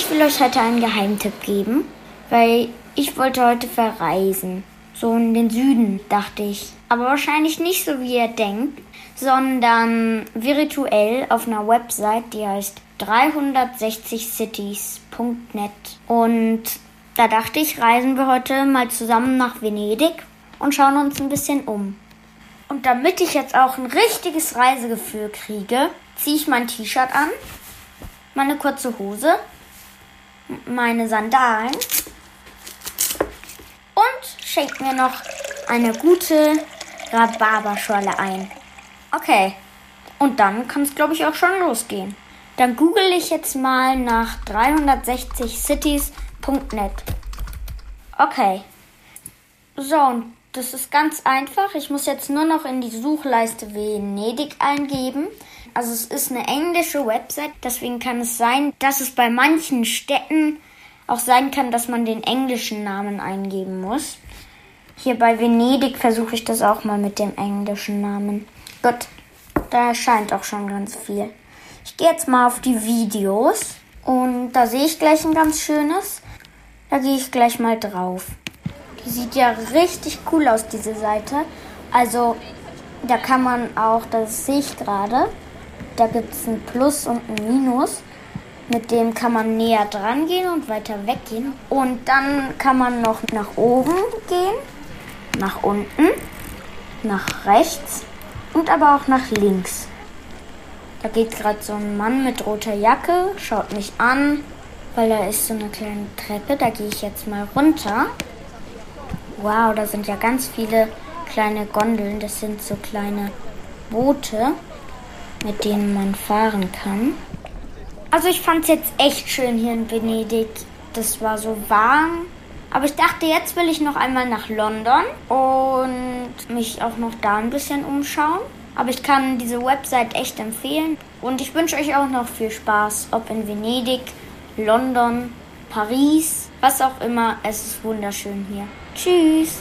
Ich will euch heute einen Geheimtipp geben, weil ich wollte heute verreisen. So in den Süden, dachte ich. Aber wahrscheinlich nicht so, wie ihr denkt, sondern virtuell auf einer Website, die heißt 360cities.net. Und da dachte ich, reisen wir heute mal zusammen nach Venedig und schauen uns ein bisschen um. Und damit ich jetzt auch ein richtiges Reisegefühl kriege, ziehe ich mein T-Shirt an, meine kurze Hose, meine Sandalen und schenke mir noch eine gute Rhabarberschorle ein. Okay, und dann kann es, glaube ich, auch schon losgehen. Dann google ich jetzt mal nach 360cities.net. Okay. So, und das ist ganz einfach. Ich muss jetzt nur noch in die Suchleiste Venedig eingeben. Also es ist eine englische Website, deswegen kann es sein, dass es bei manchen Städten auch sein kann, dass man den englischen Namen eingeben muss. Hier bei Venedig versuche ich das auch mal mit dem englischen Namen. Gut, da erscheint auch schon ganz viel. Ich gehe jetzt mal auf die Videos und da sehe ich gleich ein ganz schönes. Da gehe ich gleich mal drauf. Die sieht ja richtig cool aus, diese Seite. Also da kann man auch, das sehe ich gerade, da gibt es ein Plus und ein Minus. Mit dem kann man näher dran gehen und weiter weggehen. Und dann kann man noch nach oben gehen, nach unten, nach rechts und aber auch nach links. Da geht gerade so ein Mann mit roter Jacke, schaut mich an, weil da ist so eine kleine Treppe. Da gehe ich jetzt mal runter. Wow, da sind ja ganz viele kleine Gondeln. Das sind so kleine Boote, mit denen man fahren kann. Also ich fand es jetzt echt schön hier in Venedig. Das war so warm. Aber ich dachte, jetzt will ich noch einmal nach London und mich auch noch da ein bisschen umschauen. Aber ich kann diese Website echt empfehlen. Und ich wünsche euch auch noch viel Spaß, ob in Venedig, London, Paris, was auch immer. Es ist wunderschön hier. Tschüss.